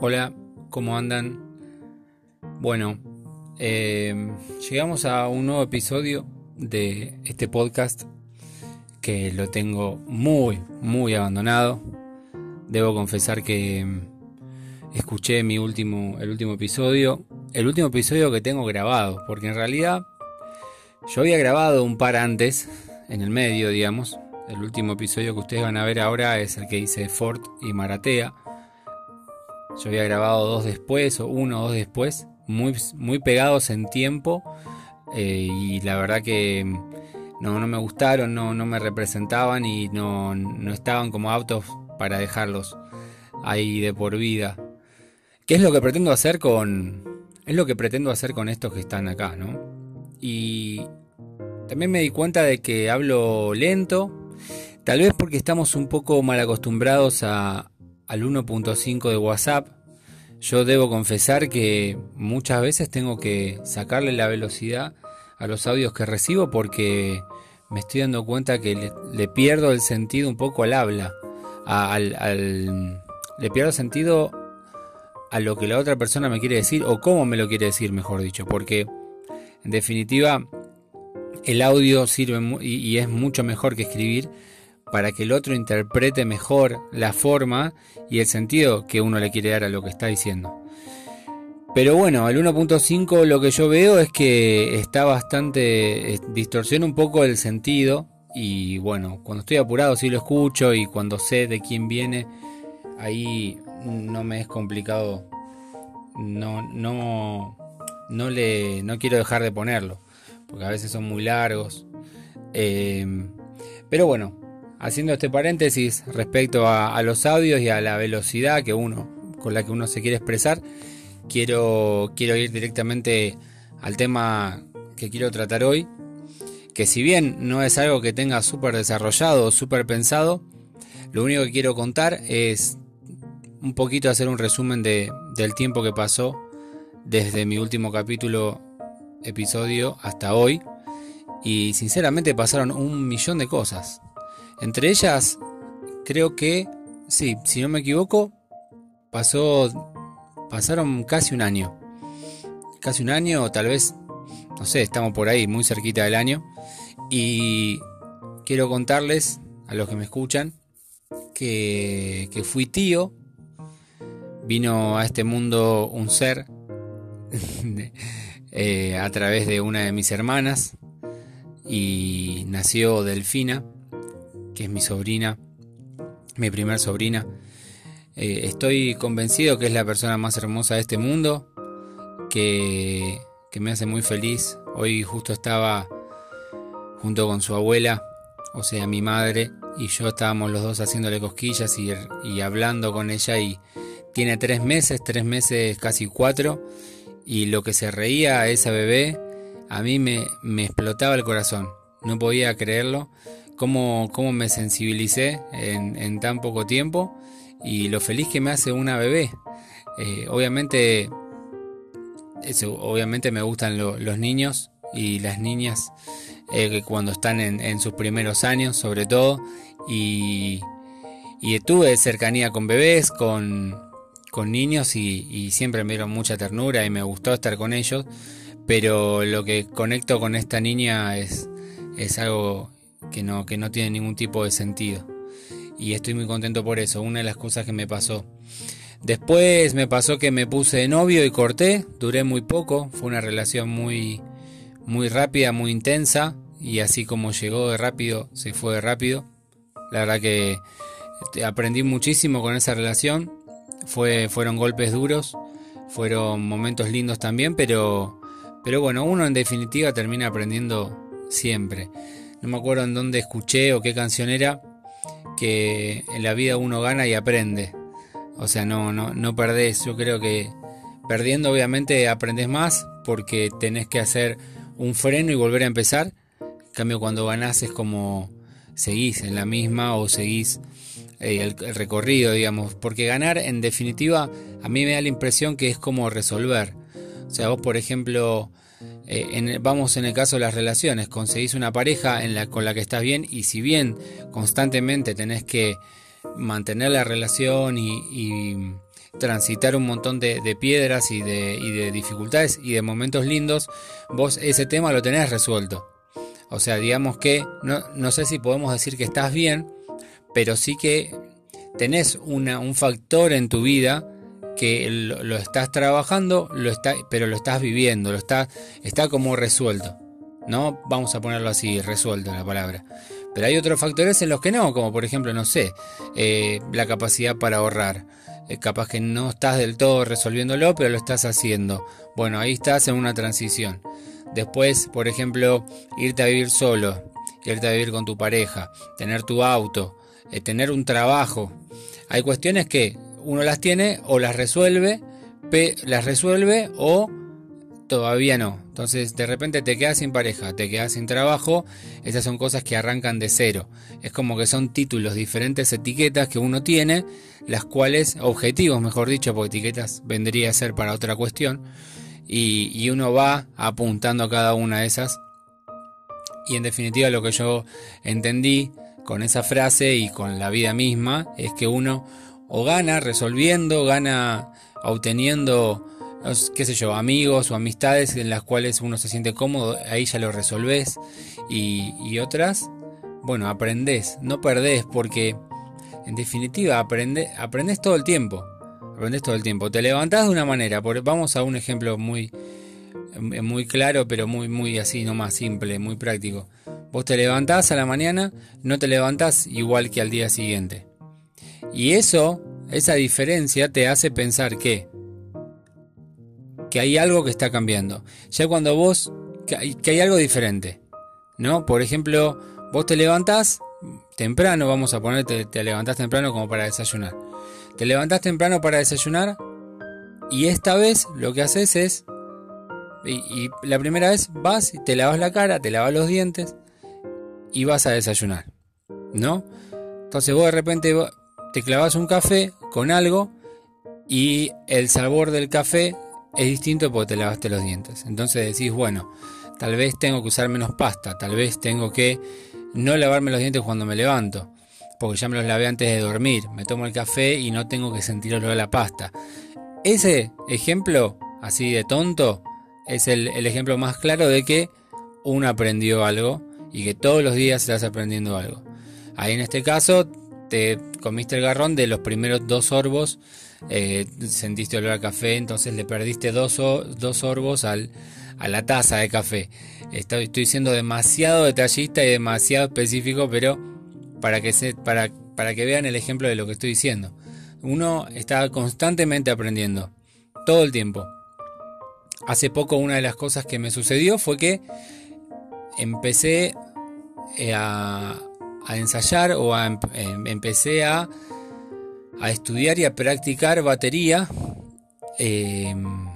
Hola, ¿cómo andan? Bueno, eh, llegamos a un nuevo episodio de este podcast que lo tengo muy, muy abandonado. Debo confesar que escuché mi último, el último episodio, el último episodio que tengo grabado, porque en realidad yo había grabado un par antes, en el medio, digamos. El último episodio que ustedes van a ver ahora es el que hice Ford y Maratea yo había grabado dos después, o uno o dos después, muy, muy pegados en tiempo. Eh, y la verdad que no, no me gustaron, no, no me representaban y no, no estaban como autos para dejarlos ahí de por vida. ¿Qué es lo que pretendo hacer con. Es lo que pretendo hacer con estos que están acá, ¿no? Y también me di cuenta de que hablo lento. Tal vez porque estamos un poco mal acostumbrados a, al 1.5 de WhatsApp, yo debo confesar que muchas veces tengo que sacarle la velocidad a los audios que recibo porque me estoy dando cuenta que le, pierdo el sentido un poco al habla. al, le pierdo sentido a lo que la otra persona me quiere decir o cómo me lo quiere decir, mejor dicho. Porque en definitiva el audio sirve y es mucho mejor que escribir para que el otro interprete mejor la forma y el sentido que uno le quiere dar a lo que está diciendo. Pero bueno, el 1.5 lo que yo veo es que está bastante, distorsiona un poco el sentido y bueno, cuando estoy apurado sí lo escucho y cuando sé de quién viene, ahí no me es complicado, no, no, no, le, no quiero dejar de ponerlo, porque a veces son muy largos. Eh, pero bueno, haciendo este paréntesis respecto a, los audios y a la velocidad que uno, con la que uno se quiere expresar, quiero, quiero ir directamente al tema que quiero tratar hoy, que si bien no es algo que tenga súper desarrollado o súper pensado, lo único que quiero contar es un poquito hacer un resumen de, del tiempo que pasó desde mi último capítulo, episodio, hasta hoy. Y sinceramente pasaron un millón de cosas. Entre ellas, creo que, sí, si no me equivoco, pasó, pasaron casi un año. Casi un año, o tal vez, no sé, estamos por ahí, muy cerquita del año. Y quiero contarles a los que me escuchan que, que fui tío. Vino a este mundo un ser eh, a través de una de mis hermanas y nació Delfina que es mi sobrina, mi primer sobrina. Eh, estoy convencido que es la persona más hermosa de este mundo, que, que me hace muy feliz. Hoy justo estaba junto con su abuela, o sea, mi madre, y yo estábamos los dos haciéndole cosquillas y, y hablando con ella y tiene tres meses, tres meses casi cuatro, y lo que se reía a esa bebé, a mí me, me explotaba el corazón, no podía creerlo cómo, cómo me sensibilicé en, tan poco tiempo y lo feliz que me hace una bebé. Eh, obviamente, obviamente me gustan los niños y las niñas eh, cuando están en, sus primeros años, sobre todo. Y, y tuve cercanía con bebés, con, con niños y, siempre me dieron mucha ternura y me gustó estar con ellos. Pero lo que conecto con esta niña es, es algo que no, que no tiene ningún tipo de sentido. Y estoy muy contento por eso, una de las cosas que me pasó. Después me pasó que me puse de novio y corté, duré muy poco, fue una relación muy, muy rápida, muy intensa, y así como llegó de rápido, se fue de rápido. La verdad que este, aprendí muchísimo con esa relación, fue, fueron golpes duros, fueron momentos lindos también, pero, pero bueno, uno en definitiva termina aprendiendo siempre no me acuerdo en dónde escuché o qué canción era, que en la vida uno gana y aprende. O sea, no, no, no perdés. Yo creo que perdiendo obviamente aprendes más porque tenés que hacer un freno y volver a empezar. En cambio, cuando ganás es como seguís en la misma o seguís eh, el, el, recorrido, digamos. Porque ganar, en definitiva, a mí me da la impresión que es como resolver. O sea, vos, por ejemplo, eh, vamos en el caso de las relaciones, conseguís una pareja en la, con la que estás bien y si bien constantemente tenés que mantener la relación y, transitar un montón de, piedras y de, y de dificultades y de momentos lindos, vos ese tema lo tenés resuelto. O sea, digamos que no, no sé si podemos decir que estás bien, pero sí que tenés una, un factor en tu vida que lo, estás trabajando, lo está, pero lo estás viviendo, lo está, está como resuelto. ¿No? Vamos a ponerlo así, resuelto la palabra. Pero hay otros factores en los que no, como por ejemplo, no sé, eh, la capacidad para ahorrar. Eh, capaz que no estás del todo resolviéndolo, pero lo estás haciendo. Bueno, ahí estás en una transición. Después, por ejemplo, irte a vivir solo, irte a vivir con tu pareja, tener tu auto, eh, tener un trabajo. Hay cuestiones que uno las tiene o las resuelve, las resuelve o todavía no. Entonces de repente te quedas sin pareja, te quedas sin trabajo, esas son cosas que arrancan de cero. Es como que son títulos, diferentes etiquetas que uno tiene, las cuales, objetivos mejor dicho, porque etiquetas vendría a ser para otra cuestión, y, y uno va apuntando a cada una de esas. Y en definitiva lo que yo entendí con esa frase y con la vida misma es que uno o gana resolviendo, gana obteniendo, qué sé yo, amigos o amistades en las cuales uno se siente cómodo, ahí ya lo resolvés. Y, otras, bueno, aprendés, no perdés, porque en definitiva aprende, aprendés todo el tiempo. Aprendés todo el tiempo. Te levantás de una manera, vamos a un ejemplo muy, muy claro, pero muy, muy así, no más simple, muy práctico. Vos te levantás a la mañana, no te levantás igual que al día siguiente. Y eso, esa diferencia te hace pensar que que hay algo que está cambiando. Ya cuando vos que hay, algo diferente, ¿no? Por ejemplo, vos te levantás temprano, vamos a ponerte, te levantás temprano como para desayunar. Te levantás temprano para desayunar y esta vez lo que haces es y, la primera vez vas y te lavas la cara, te lavas los dientes y vas a desayunar, ¿no? Entonces vos de repente te clavas un café con algo y el sabor del café es distinto porque te lavaste los dientes. Entonces decís, bueno, tal vez tengo que usar menos pasta, tal vez tengo que no lavarme los dientes cuando me levanto, porque ya me los lavé antes de dormir, me tomo el café y no tengo que sentir olor a la pasta. Ese ejemplo, así de tonto, es el, ejemplo más claro de que uno aprendió algo y que todos los días estás aprendiendo algo. Ahí en este caso te comiste el garrón de los primeros dos sorbos, eh, sentiste olor a café, entonces le perdiste dos, dos sorbos al, a la taza de café. Estoy, siendo demasiado detallista y demasiado específico, pero para que, para, para que vean el ejemplo de lo que estoy diciendo. Uno está constantemente aprendiendo, todo el tiempo. Hace poco una de las cosas que me sucedió fue que empecé eh, a, ensayar o em, empecé a, a, estudiar y a practicar batería. Em,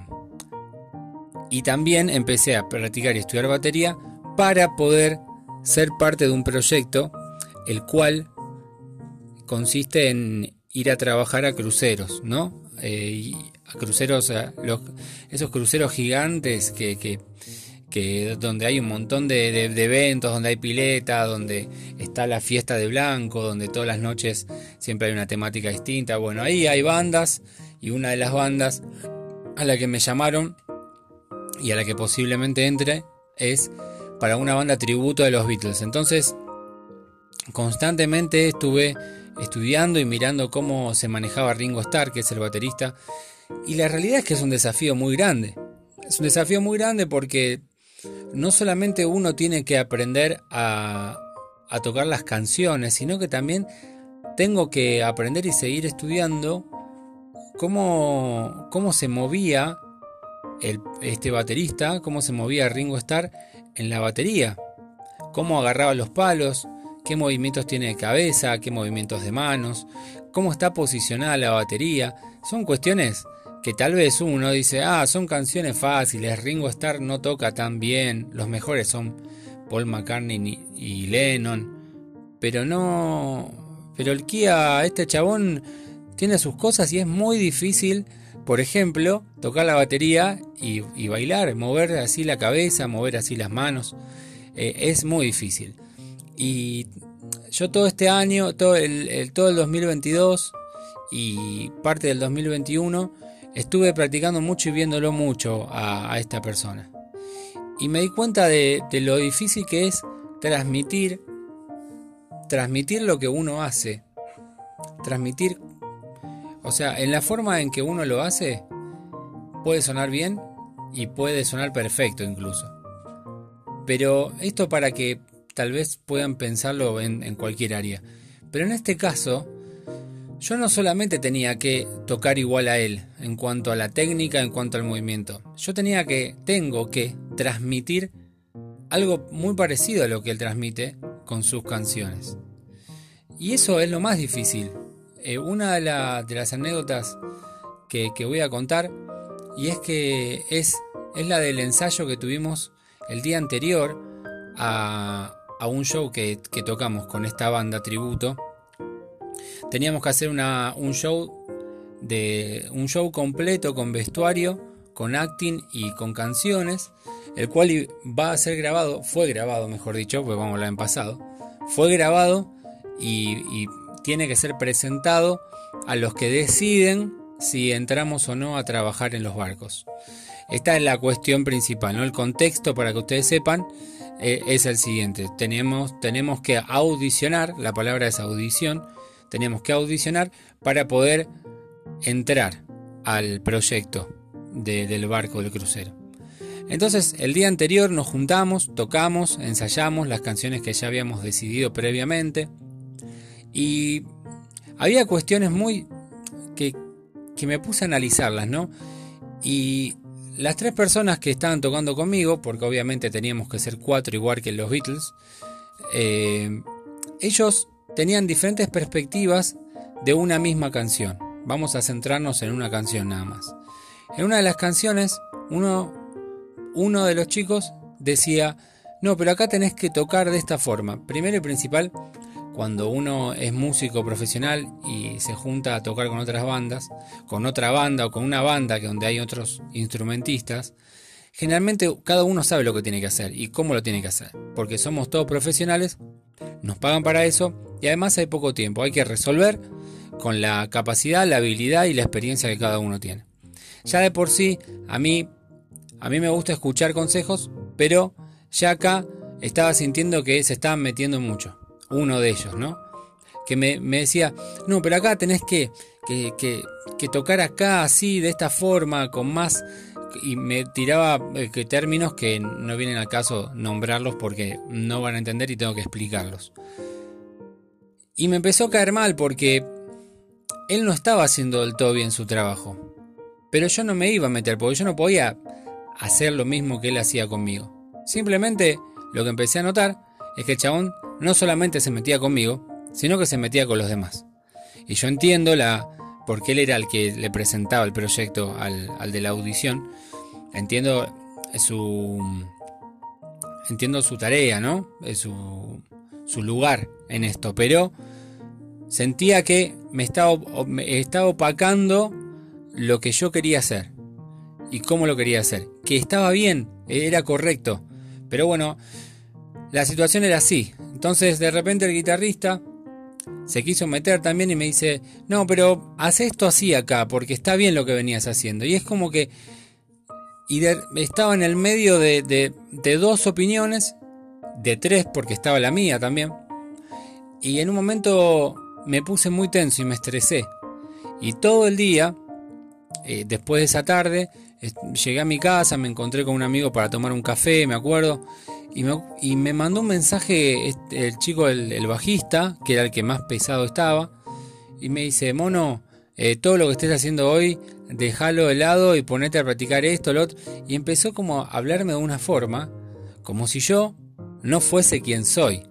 y también empecé a practicar y estudiar batería para poder ser parte de un proyecto el cual consiste en ir a trabajar a cruceros, ¿no? Eh, a cruceros, esos cruceros gigantes que, que que donde hay un montón de, eventos, donde hay pileta, donde está la fiesta de blanco, donde todas las noches siempre hay una temática distinta. Bueno, ahí hay bandas y una de las bandas a la que me llamaron y a la que posiblemente entre es para una banda tributo de los Beatles. Entonces, constantemente estuve estudiando y mirando cómo se manejaba Ringo Starr, que es el baterista, y la realidad es que es un desafío muy grande. Es un desafío muy grande porque no solamente uno tiene que aprender a, tocar las canciones, sino que también tengo que aprender y seguir estudiando cómo, cómo se movía este baterista, cómo se movía Ringo Starr en la batería, cómo agarraba los palos, qué movimientos tiene de cabeza, qué movimientos de manos, cómo está posicionada la batería. Son cuestiones que tal vez uno dice, ah, son canciones fáciles, Ringo Starr no toca tan bien, los mejores son Paul McCartney y Lennon, pero no, pero el Kia, este chabón tiene sus cosas y es muy difícil, por ejemplo, tocar la batería y, bailar, mover así la cabeza, mover así las manos, eh, es muy difícil. Y yo todo este año, todo el, todo el 2022, y parte del 2021 estuve practicando mucho y viéndolo mucho a, esta persona. Y me di cuenta de, lo difícil que es transmitir, transmitir lo que uno hace, transmitir, o sea, en la forma en que uno lo hace, puede sonar bien y puede sonar perfecto incluso. Pero esto para que tal vez puedan pensarlo en, cualquier área. Pero en este caso, yo no solamente tenía que tocar igual a él en cuanto a la técnica, en cuanto al movimiento. Yo tenía que, tengo que transmitir algo muy parecido a lo que él transmite con sus canciones. Y eso es lo más difícil. Eh, una de, las anécdotas que, voy a contar, y es que es, la del ensayo que tuvimos el día anterior a un show que, tocamos con esta banda tributo, teníamos que hacer un show de un show completo con vestuario, con acting y con canciones, el cual va a ser grabado, fue grabado, mejor dicho, pues vamos a hablar en pasado, fue grabado y, y tiene que ser presentado a los que deciden si entramos o no a trabajar en los barcos. Esta es la cuestión principal, ¿no? El contexto para que ustedes sepan eh, es el siguiente. Tenemos, tenemos que audicionar, la palabra es audición, tenemos que audicionar para poder entrar al proyecto del barco del crucero. Entonces, el día anterior nos juntamos, tocamos, ensayamos las canciones que ya habíamos decidido previamente. Y había cuestiones muy que, que me puse a analizarlas, ¿no? Y las tres personas que estaban tocando conmigo, porque obviamente teníamos que ser cuatro igual que los Beatles, eh, ellos tenían diferentes perspectivas de una misma canción. Vamos a centrarnos en una canción nada más. En una de las canciones, uno, uno de los chicos decía, no, pero acá tenés que tocar de esta forma. Primero y principal, cuando uno es músico profesional y se junta a tocar con otras bandas, con otra banda o con una banda que donde hay otros instrumentistas, generalmente cada uno sabe lo que tiene que hacer y cómo lo tiene que hacer, porque somos todos profesionales, nos pagan para eso y además hay poco tiempo, hay que resolver con la capacidad, la habilidad y la experiencia que cada uno tiene. Ya de por sí, a mí a mí me gusta escuchar consejos, pero ya acá estaba sintiendo que se estaban metiendo mucho uno de ellos, ¿no? Que me, decía, no, pero acá tenés que, que, tocar acá así, de esta forma, con más... Y me tiraba eh, términos que no vienen al caso nombrarlos porque no van a entender y tengo que explicarlos. Y me empezó a caer mal porque él no estaba haciendo del todo bien su trabajo. Pero yo no me iba a meter porque yo no podía hacer lo mismo que él hacía conmigo. Simplemente lo que empecé a notar es que el chabón no solamente se metía conmigo, sino que se metía con los demás. Y yo entiendo la, porque él era el que le presentaba el proyecto al, de la audición, entiendo su, entiendo su tarea, ¿no? Su, su lugar en esto, pero sentía que me estaba, me estaba opacando lo que yo quería hacer y cómo lo quería hacer, que estaba bien, era correcto, pero bueno, la situación era así, entonces de repente el guitarrista se quiso meter también y me dice, no, pero haz esto así acá, porque está bien lo que venías haciendo. Y es como que y estaba en el medio de, de, dos opiniones, de tres porque estaba la mía también. Y en un momento me puse muy tenso y me estresé. Y todo el día, eh, después de esa tarde, llegué a mi casa, me encontré con un amigo para tomar un café, me acuerdo, y me, mandó un mensaje este, el chico, el, bajista, que era el que más pesado estaba, y me dice, mono, eh, todo lo que estés haciendo hoy, déjalo de lado y ponete a practicar esto, lo otro. Y empezó como a hablarme de una forma, como si yo no fuese quien soy.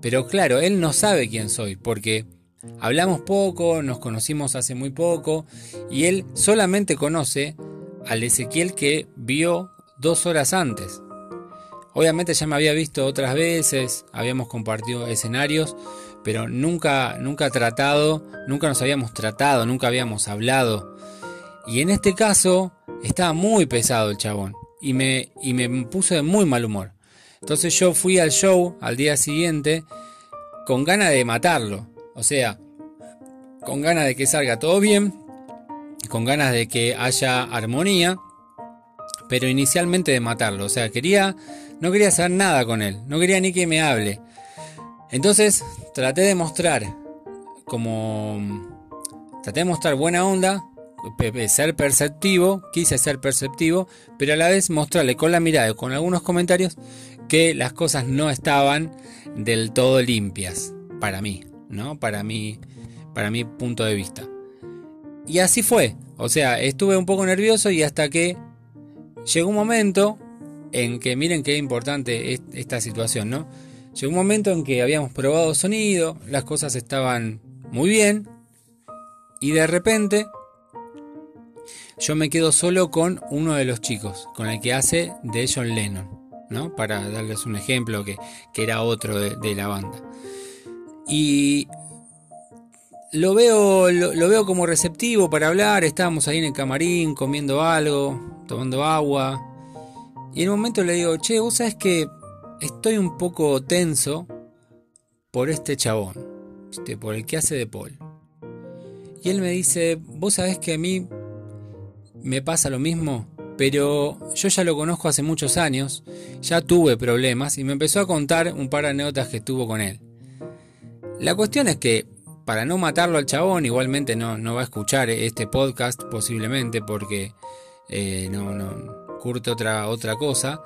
Pero claro, él no sabe quién soy, porque hablamos poco, nos conocimos hace muy poco, y él solamente conoce al Ezequiel que vio dos horas antes. Obviamente ya me había visto otras veces, habíamos compartido escenarios, pero nunca, nunca tratado, nunca nos habíamos tratado, nunca habíamos hablado. Y en este caso estaba muy pesado el chabón y me, y me puso de muy mal humor. Entonces yo fui al show al día siguiente con ganas de matarlo. O sea, con ganas de que salga todo bien, con ganas de que haya armonía, pero inicialmente de matarlo. O sea, quería, no quería hacer nada con él, no quería ni que me hable. Entonces traté de mostrar como... Traté de mostrar buena onda, ser perceptivo, quise ser perceptivo, pero a la vez mostrarle con la mirada con algunos comentarios que las cosas no estaban del todo limpias para mí, ¿no? Para mí, para mi punto de vista. Y así fue. O sea, estuve un poco nervioso y hasta que llegó un momento en que, miren qué importante es esta situación, ¿no? Llegó un momento en que habíamos probado sonido, las cosas estaban muy bien y de repente yo me quedo solo con uno de los chicos, con el que hace de John Lennon, ¿no? Para darles un ejemplo que, era otro de, la banda. Y lo veo, lo, veo como receptivo para hablar, estábamos ahí en el camarín comiendo algo, tomando agua. Y en un momento le digo, che, vos sabes que estoy un poco tenso por este chabón, por el que hace de Paul. Y él me dice, vos sabés que a mí me pasa lo mismo, pero yo ya lo conozco hace muchos años, ya tuve problemas y me empezó a contar un par de anécdotas que tuvo con él. La cuestión es que, para no matarlo al chabón, igualmente no, no va a escuchar este podcast posiblemente porque eh, no, no curte otra, otra cosa.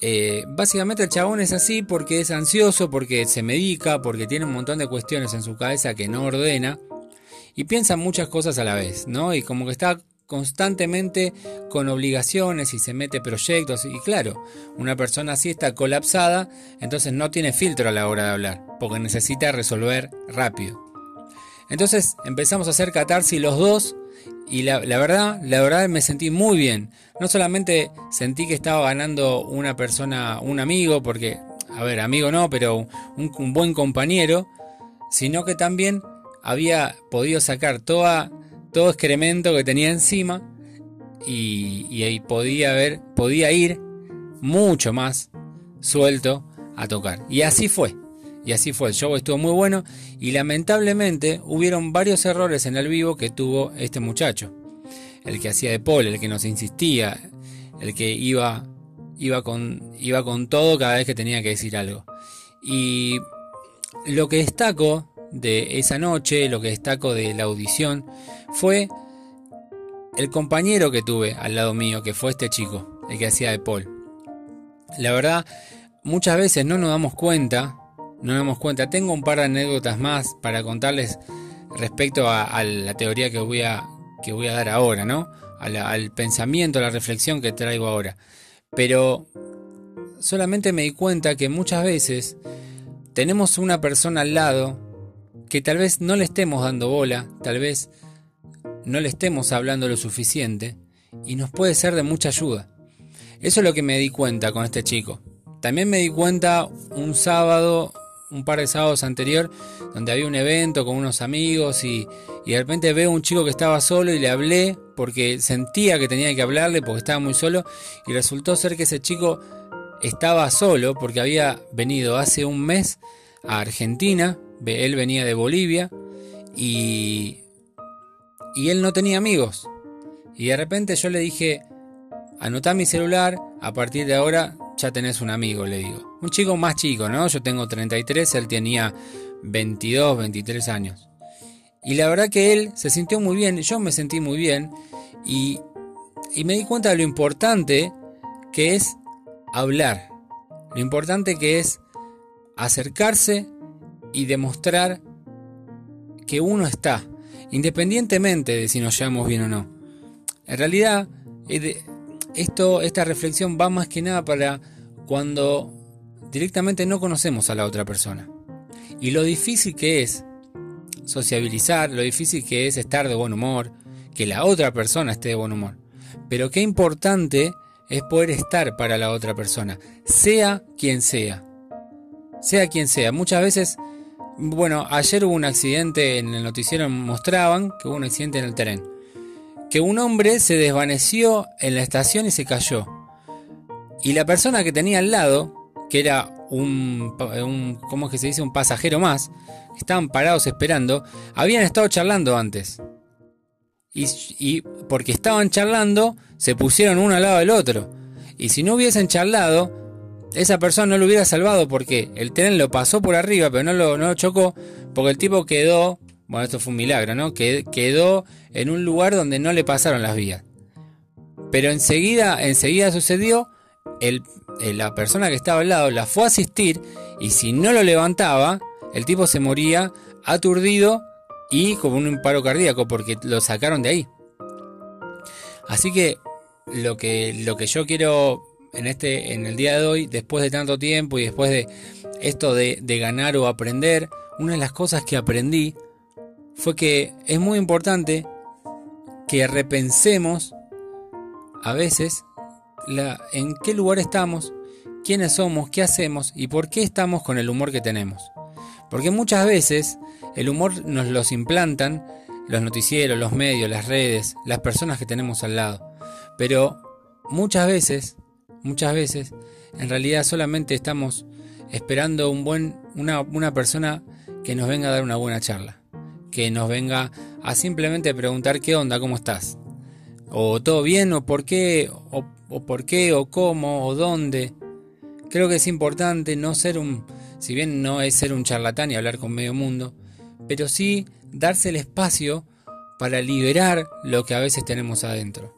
Eh, básicamente el chabón es así porque es ansioso, porque se medica, porque tiene un montón de cuestiones en su cabeza que no ordena y piensa muchas cosas a la vez, ¿no? Y como que está constantemente con obligaciones y se mete proyectos y claro, una persona así está colapsada, entonces no tiene filtro a la hora de hablar, porque necesita resolver rápido. Entonces empezamos a hacer catarsis los dos y la, verdad, la verdad me sentí muy bien. No solamente sentí que estaba ganando una persona, un amigo, porque, a ver, amigo no, pero un buen compañero, sino que también había podido sacar toda, todo excremento que tenía encima y, ahí podía, haber, podía ir mucho más suelto a tocar. Y así fue. Y así fue, el show estuvo muy bueno y lamentablemente hubieron varios errores en el vivo que tuvo este muchacho. El que hacía de Paul, el que nos insistía, el que iba, iba, con, iba con todo cada vez que tenía que decir algo. Y lo que destaco de esa noche, lo que destaco de la audición, fue el compañero que tuve al lado mío, que fue este chico, el que hacía de Paul. La verdad, muchas veces no nos damos cuenta, no nos damos cuenta. Tengo un par de anécdotas más para contarles respecto a, la teoría que voy a, que voy a dar ahora, ¿no? al pensamiento, a la reflexión que traigo ahora. Pero solamente me di cuenta que muchas veces tenemos una persona al lado que tal vez no le estemos dando bola, tal vez no le estemos hablando lo suficiente y nos puede ser de mucha ayuda. Eso es lo que me di cuenta con este chico. También me di cuenta un sábado, un par de sábados anterior, donde había un evento con unos amigos y, y de repente veo un chico que estaba solo y le hablé porque sentía que tenía que hablarle porque estaba muy solo y resultó ser que ese chico estaba solo porque había venido hace un mes a Argentina él venía de Bolivia y, y él no tenía amigos. Y de repente yo le dije, anotá mi celular, a partir de ahora ya tenés un amigo, le digo. Un chico más chico, ¿no? Yo tengo 33, él tenía 22, 23 años. Y la verdad que él se sintió muy bien, yo me sentí muy bien y, y me di cuenta de lo importante que es hablar, lo importante que es acercarse y demostrar que uno está, independientemente de si nos llevamos bien o no. En realidad, esto, esta reflexión va más que nada para cuando directamente no conocemos a la otra persona. Y lo difícil que es sociabilizar, lo difícil que es estar de buen humor, que la otra persona esté de buen humor. Pero qué importante es poder estar para la otra persona, sea quien sea. Sea quien sea. Muchas veces bueno, ayer hubo un accidente en el noticiero, mostraban que hubo un accidente en el tren. Que un hombre se desvaneció en la estación y se cayó. Y la persona que tenía al lado, que era un, un ¿cómo es que se dice? Un pasajero más, estaban parados esperando, habían estado charlando antes. Y, y, porque estaban charlando, se pusieron uno al lado del otro. Y si no hubiesen charlado, esa persona no lo hubiera salvado porque el tren lo pasó por arriba, pero no lo, no chocó, porque el tipo quedó, bueno, esto fue un milagro, ¿no? Quedó en un lugar donde no le pasaron las vías. Pero enseguida, enseguida sucedió, el, la persona que estaba al lado la fue a asistir y si no lo levantaba, el tipo se moría aturdido y como un paro cardíaco porque lo sacaron de ahí. Así que lo que, lo que yo quiero en, este, en el día de hoy, después de tanto tiempo y después de esto de, ganar o aprender, una de las cosas que aprendí fue que es muy importante que repensemos a veces en qué lugar estamos, quiénes somos, qué hacemos y por qué estamos con el humor que tenemos. Porque muchas veces el humor nos los implantan los noticieros, los medios, las redes, las personas que tenemos al lado. Pero muchas veces muchas veces en realidad solamente estamos esperando un buen, una, una persona que nos venga a dar una buena charla, que nos venga a simplemente preguntar qué onda, cómo estás, o todo bien, o por qué, o, o por qué, o cómo, o dónde. Creo que es importante no ser un, si bien no es ser un charlatán y hablar con medio mundo, pero sí darse el espacio para liberar lo que a veces tenemos adentro.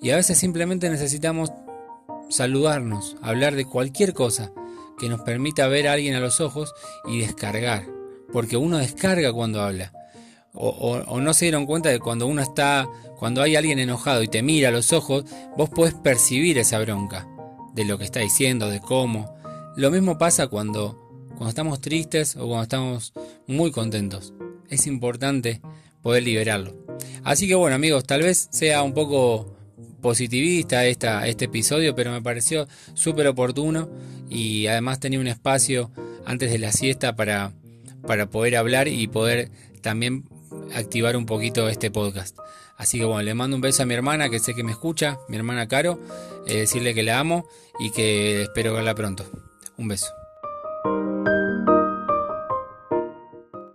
Y a veces simplemente necesitamos saludarnos, hablar de cualquier cosa que nos permita ver a alguien a los ojos y descargar, porque uno descarga cuando habla. O, no se dieron cuenta de cuando uno está, cuando hay alguien enojado y te mira a los ojos, vos podés percibir esa bronca de lo que está diciendo, de cómo. Lo mismo pasa cuando, cuando estamos tristes o cuando estamos muy contentos. Es importante poder liberarlo. Así que bueno amigos, tal vez sea un poco positivista esta, este episodio, pero me pareció súper oportuno y además tenía un espacio antes de la siesta para, para poder hablar y poder también activar un poquito este podcast. Así que bueno, le mando un beso a mi hermana que sé que me escucha, mi hermana Caro, eh, decirle que la amo y que espero verla pronto. Un beso.